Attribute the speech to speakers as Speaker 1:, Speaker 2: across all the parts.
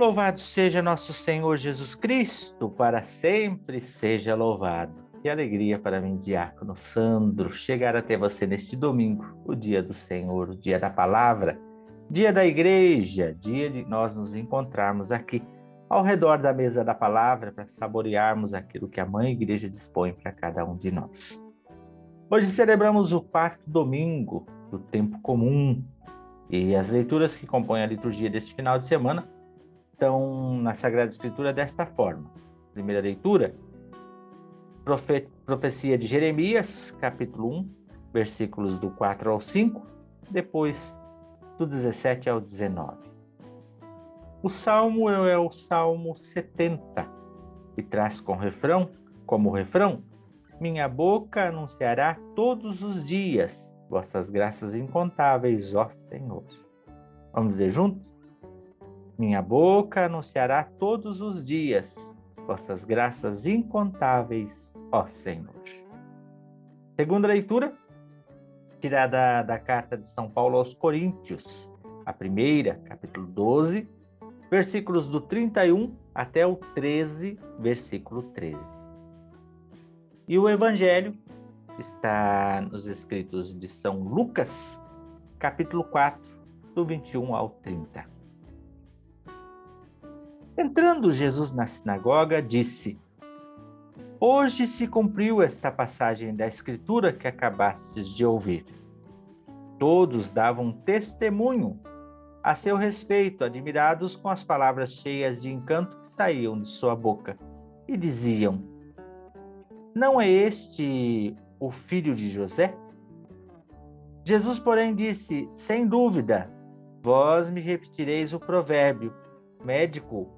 Speaker 1: Louvado seja nosso Senhor Jesus Cristo, para sempre seja louvado. Que alegria para mim, Diácono Sandro, chegar até você neste domingo, o dia do Senhor, o dia da palavra, dia da igreja, dia de nós nos encontrarmos aqui ao redor da mesa da palavra para saborearmos aquilo que a Mãe Igreja dispõe para cada um de nós. Hoje celebramos o quarto domingo do tempo comum e as leituras que compõem a liturgia deste final de semana estão na Sagrada Escritura desta forma. Primeira leitura, profe profecia de Jeremias, capítulo 1, versículos do 4 ao 5, depois do 17 ao 19. O salmo é o salmo 70 e traz com refrão, como refrão, minha boca anunciará todos os dias vossas graças incontáveis, ó Senhor. Vamos dizer juntos? Minha boca anunciará todos os dias vossas graças incontáveis, ó Senhor. Segunda leitura, tirada da carta de São Paulo aos Coríntios, a primeira, capítulo 12, versículos do 31 até o 13, versículo 13. E o evangelho está nos escritos de São Lucas, capítulo 4, do 21 ao 30. Entrando Jesus na sinagoga, disse: Hoje se cumpriu esta passagem da Escritura que acabastes de ouvir. Todos davam testemunho a seu respeito, admirados com as palavras cheias de encanto que saíam de sua boca, e diziam: Não é este o filho de José? Jesus, porém, disse: Sem dúvida, vós me repetireis o provérbio: Médico,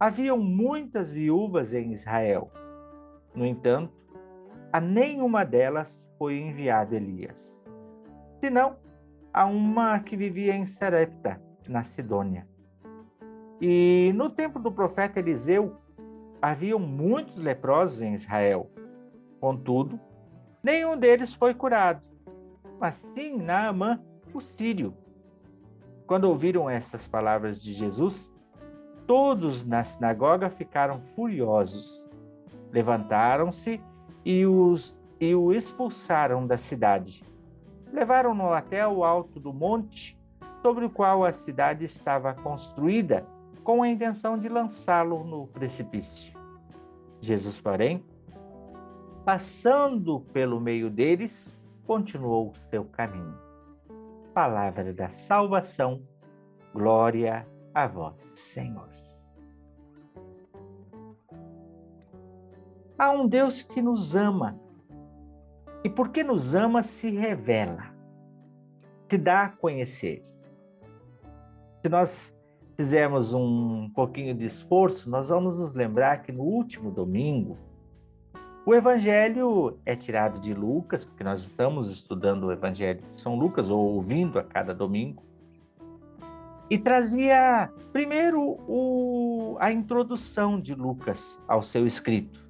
Speaker 1: Haviam muitas viúvas em Israel. No entanto, a nenhuma delas foi enviado Elias, senão a uma que vivia em Serepta, na Sidônia. E no tempo do profeta Eliseu, haviam muitos leprosos em Israel. Contudo, nenhum deles foi curado, mas sim Naamã, o sírio. Quando ouviram estas palavras de Jesus, todos na sinagoga ficaram furiosos. Levantaram-se e, os, e o expulsaram da cidade. Levaram-no até o alto do monte sobre o qual a cidade estava construída, com a intenção de lançá-lo no precipício. Jesus, porém, passando pelo meio deles, continuou o seu caminho. Palavra da salvação, glória a vós, Senhor. Há um Deus que nos ama. E porque nos ama, se revela, se dá a conhecer. Se nós fizermos um pouquinho de esforço, nós vamos nos lembrar que no último domingo, o Evangelho é tirado de Lucas, porque nós estamos estudando o Evangelho de São Lucas, ou ouvindo a cada domingo, e trazia primeiro o, a introdução de Lucas ao seu escrito.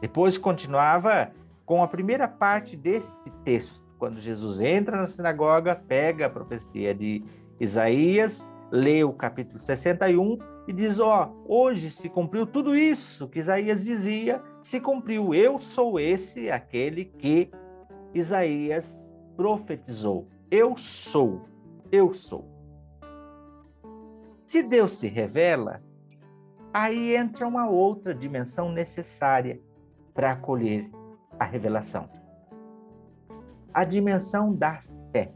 Speaker 1: Depois continuava com a primeira parte deste texto, quando Jesus entra na sinagoga, pega a profecia de Isaías, lê o capítulo 61 e diz: Ó, oh, hoje se cumpriu tudo isso que Isaías dizia, se cumpriu. Eu sou esse, aquele que Isaías profetizou. Eu sou, eu sou. Se Deus se revela, aí entra uma outra dimensão necessária para acolher a revelação. A dimensão da fé.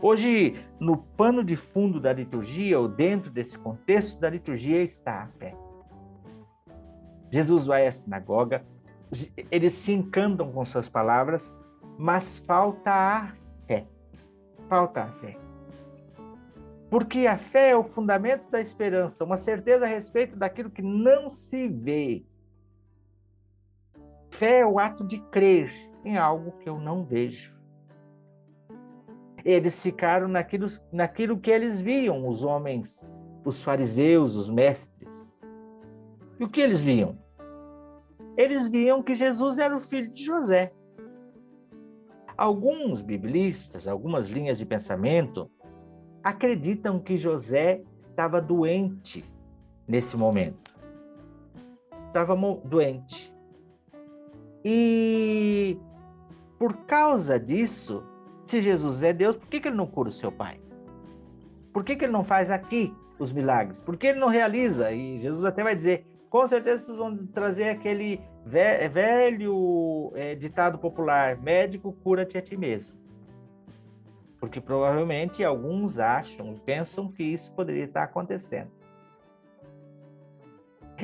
Speaker 1: Hoje, no pano de fundo da liturgia, ou dentro desse contexto da liturgia, está a fé. Jesus vai à sinagoga, eles se encantam com suas palavras, mas falta a fé. Falta a fé. Porque a fé é o fundamento da esperança, uma certeza a respeito daquilo que não se vê. Fé é o ato de crer em algo que eu não vejo. Eles ficaram naquilo, naquilo que eles viam, os homens, os fariseus, os mestres. E o que eles viam? Eles viam que Jesus era o filho de José. Alguns biblistas, algumas linhas de pensamento, acreditam que José estava doente nesse momento. Estava doente. E por causa disso, se Jesus é Deus, por que, que ele não cura o seu pai? Por que, que ele não faz aqui os milagres? Por que ele não realiza? E Jesus até vai dizer: com certeza vocês vão trazer aquele velho é, ditado popular: médico, cura-te a ti mesmo. Porque provavelmente alguns acham pensam que isso poderia estar acontecendo.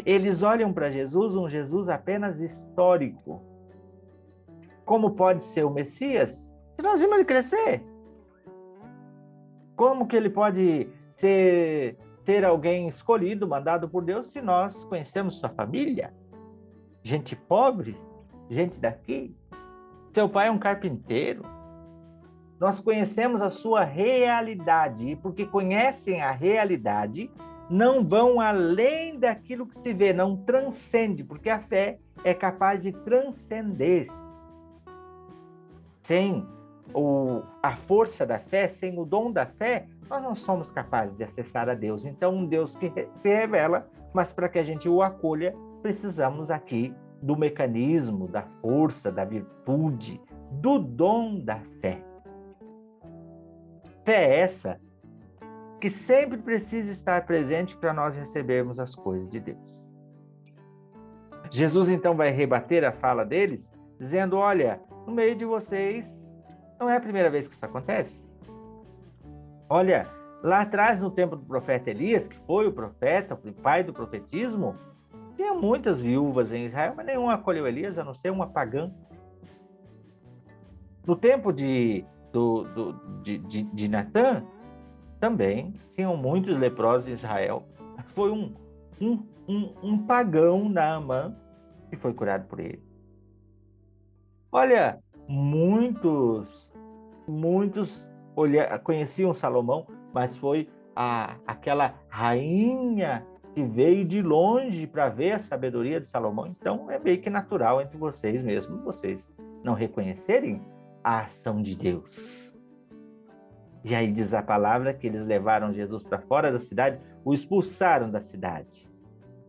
Speaker 1: Eles olham para Jesus, um Jesus apenas histórico. Como pode ser o Messias? Se nós vimos ele crescer. Como que ele pode ser, ser alguém escolhido, mandado por Deus, se nós conhecemos sua família? Gente pobre? Gente daqui? Seu pai é um carpinteiro? nós conhecemos a sua realidade, e porque conhecem a realidade, não vão além daquilo que se vê, não transcende, porque a fé é capaz de transcender. Sem o, a força da fé, sem o dom da fé, nós não somos capazes de acessar a Deus. Então, um Deus que se revela, mas para que a gente o acolha, precisamos aqui do mecanismo, da força, da virtude, do dom da fé. Fé é essa que sempre precisa estar presente para nós recebermos as coisas de Deus. Jesus então vai rebater a fala deles, dizendo: Olha, no meio de vocês não é a primeira vez que isso acontece. Olha, lá atrás, no tempo do profeta Elias, que foi o profeta, o pai do profetismo, tinha muitas viúvas em Israel, mas nenhuma acolheu Elias, a não ser uma pagã. No tempo de do, do, de, de, de Natã, também tinham muitos leprosos em Israel. Foi um, um, um, um pagão, Naamã, que foi curado por ele. Olha, muitos, muitos olha, conheciam Salomão, mas foi a, aquela rainha que veio de longe para ver a sabedoria de Salomão. Então é meio que natural entre vocês mesmo, vocês não reconhecerem a ação de Deus. E aí diz a palavra que eles levaram Jesus para fora da cidade, o expulsaram da cidade,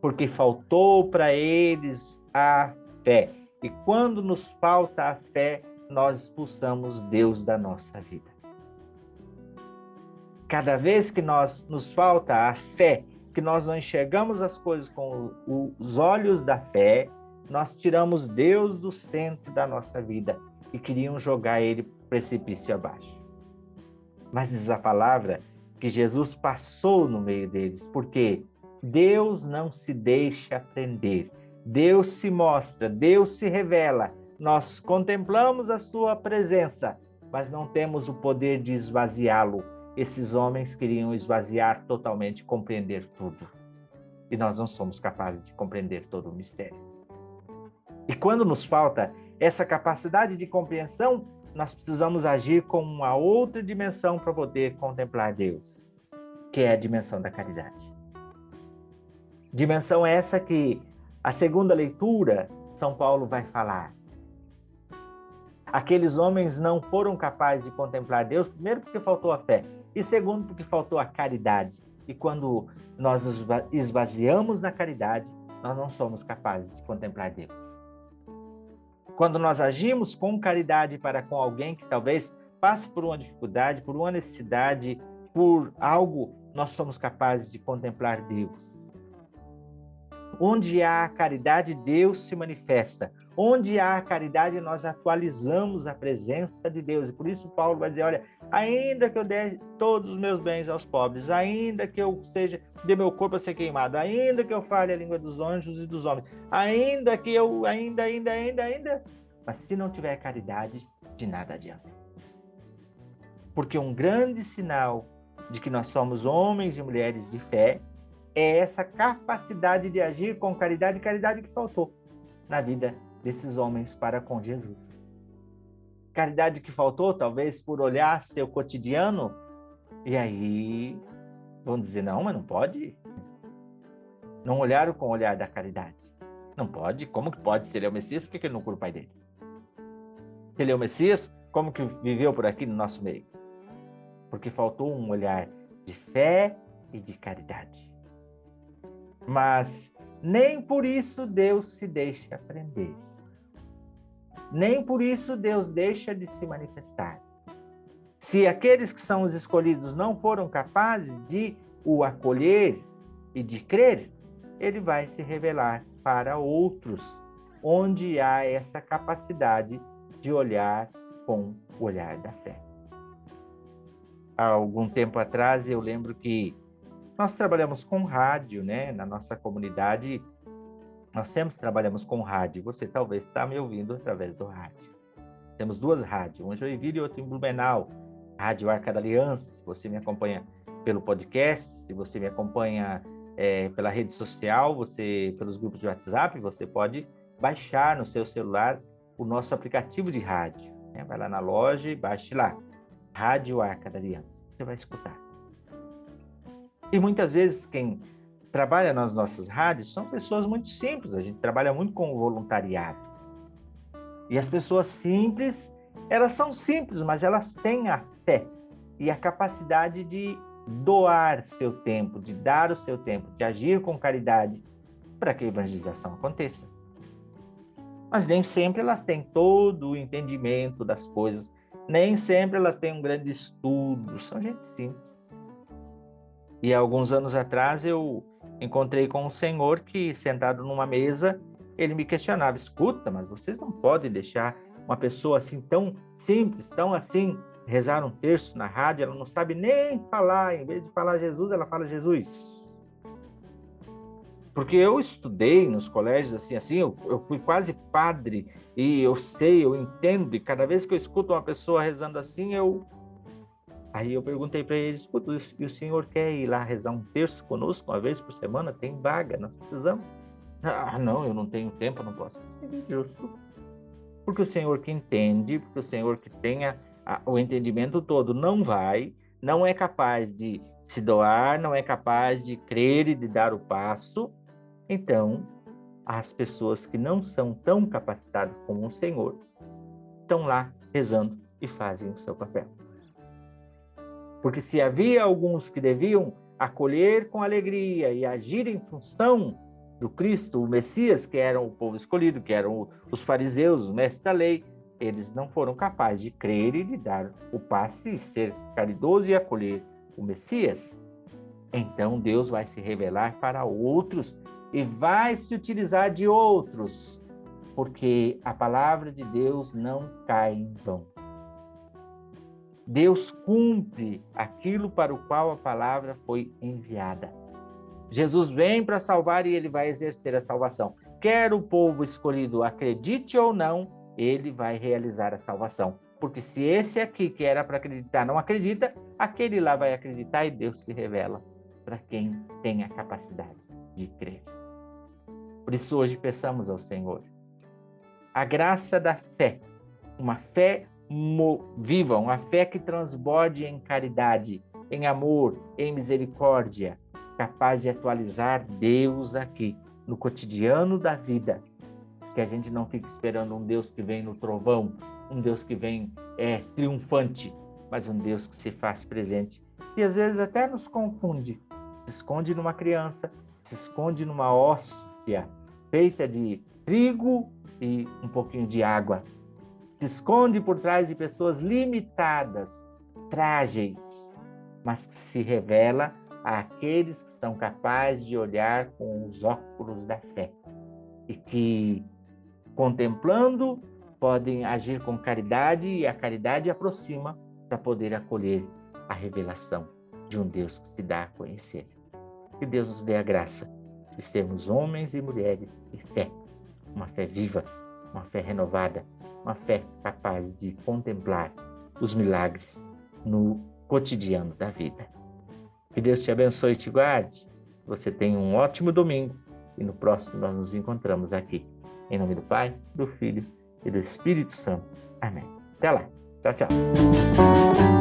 Speaker 1: porque faltou para eles a fé. E quando nos falta a fé, nós expulsamos Deus da nossa vida. Cada vez que nós nos falta a fé, que nós não enxergamos as coisas com os olhos da fé, nós tiramos Deus do centro da nossa vida e queriam jogar ele precipício abaixo. Mas diz a palavra que Jesus passou no meio deles, porque Deus não se deixa prender. Deus se mostra, Deus se revela. Nós contemplamos a sua presença, mas não temos o poder de esvaziá-lo. Esses homens queriam esvaziar totalmente, compreender tudo. E nós não somos capazes de compreender todo o mistério. E quando nos falta essa capacidade de compreensão, nós precisamos agir com uma outra dimensão para poder contemplar Deus, que é a dimensão da caridade. Dimensão essa que a segunda leitura São Paulo vai falar. Aqueles homens não foram capazes de contemplar Deus, primeiro porque faltou a fé, e segundo porque faltou a caridade. E quando nós esvaziamos na caridade, nós não somos capazes de contemplar Deus. Quando nós agimos com caridade para com alguém que talvez passe por uma dificuldade, por uma necessidade, por algo, nós somos capazes de contemplar Deus. Onde há caridade, Deus se manifesta. Onde há caridade, nós atualizamos a presença de Deus. E por isso Paulo vai dizer: olha, ainda que eu dê todos os meus bens aos pobres, ainda que eu seja de meu corpo a ser queimado, ainda que eu fale a língua dos anjos e dos homens, ainda que eu, ainda, ainda, ainda, ainda, mas se não tiver caridade, de nada adianta. Porque um grande sinal de que nós somos homens e mulheres de fé é essa capacidade de agir com caridade, caridade que faltou na vida desses homens para com Jesus. Caridade que faltou, talvez por olhar seu cotidiano, e aí vão dizer: não, mas não pode. Não olharam com o olhar da caridade. Não pode. Como que pode? Se ele é o Messias, por que ele não cura o pai dele? Se ele é o Messias, como que viveu por aqui no nosso meio? Porque faltou um olhar de fé e de caridade. Mas nem por isso Deus se deixa aprender. Nem por isso Deus deixa de se manifestar. Se aqueles que são os escolhidos não foram capazes de o acolher e de crer, ele vai se revelar para outros, onde há essa capacidade de olhar com o olhar da fé. Há algum tempo atrás eu lembro que nós trabalhamos com rádio, né? Na nossa comunidade, nós sempre trabalhamos com rádio. Você talvez está me ouvindo através do rádio. Temos duas rádios, uma em Joinville e outra em Blumenau. Rádio Arca da Aliança, se você me acompanha pelo podcast, se você me acompanha é, pela rede social, você pelos grupos de WhatsApp, você pode baixar no seu celular o nosso aplicativo de rádio. Né? Vai lá na loja e baixe lá, Rádio Arca da Aliança. Você vai escutar. E muitas vezes quem trabalha nas nossas rádios são pessoas muito simples, a gente trabalha muito com o voluntariado. E as pessoas simples, elas são simples, mas elas têm a fé e a capacidade de doar seu tempo, de dar o seu tempo, de agir com caridade para que a evangelização aconteça. Mas nem sempre elas têm todo o entendimento das coisas, nem sempre elas têm um grande estudo, são gente simples. E alguns anos atrás eu encontrei com um senhor que, sentado numa mesa, ele me questionava: escuta, mas vocês não podem deixar uma pessoa assim tão simples, tão assim, rezar um terço na rádio, ela não sabe nem falar, em vez de falar Jesus, ela fala Jesus. Porque eu estudei nos colégios assim, assim, eu, eu fui quase padre e eu sei, eu entendo, e cada vez que eu escuto uma pessoa rezando assim, eu Aí eu perguntei para ele, escuta, e o senhor quer ir lá rezar um terço conosco uma vez por semana? Tem vaga, nós precisamos. Ah, não, eu não tenho tempo, não posso. É justo. Porque o senhor que entende, porque o senhor que tenha o entendimento todo não vai, não é capaz de se doar, não é capaz de crer e de dar o passo, então as pessoas que não são tão capacitadas como o senhor estão lá rezando e fazem o seu papel. Porque se havia alguns que deviam acolher com alegria e agir em função do Cristo, o Messias, que eram o povo escolhido, que eram os fariseus, os mestres da lei, eles não foram capazes de crer e de dar o passe e ser caridoso e acolher o Messias. Então Deus vai se revelar para outros e vai se utilizar de outros, porque a palavra de Deus não cai em vão. Deus cumpre aquilo para o qual a palavra foi enviada. Jesus vem para salvar e ele vai exercer a salvação. Quer o povo escolhido acredite ou não, ele vai realizar a salvação. Porque se esse aqui que era para acreditar não acredita, aquele lá vai acreditar e Deus se revela para quem tem a capacidade de crer. Por isso hoje peçamos ao Senhor a graça da fé, uma fé vivam a fé que transborde em caridade, em amor, em misericórdia, capaz de atualizar Deus aqui no cotidiano da vida. Que a gente não fique esperando um Deus que vem no trovão, um Deus que vem é triunfante, mas um Deus que se faz presente e às vezes até nos confunde. Se esconde numa criança, se esconde numa hóstia feita de trigo e um pouquinho de água se esconde por trás de pessoas limitadas, frágeis, mas que se revela àqueles que são capazes de olhar com os óculos da fé e que, contemplando, podem agir com caridade e a caridade aproxima para poder acolher a revelação de um Deus que se dá a conhecer. Que Deus nos dê a graça de sermos homens e mulheres de fé, uma fé viva, uma fé renovada, uma fé capaz de contemplar os milagres no cotidiano da vida. Que Deus te abençoe e te guarde. Você tenha um ótimo domingo e no próximo nós nos encontramos aqui. Em nome do Pai, do Filho e do Espírito Santo. Amém. Até lá. Tchau, tchau.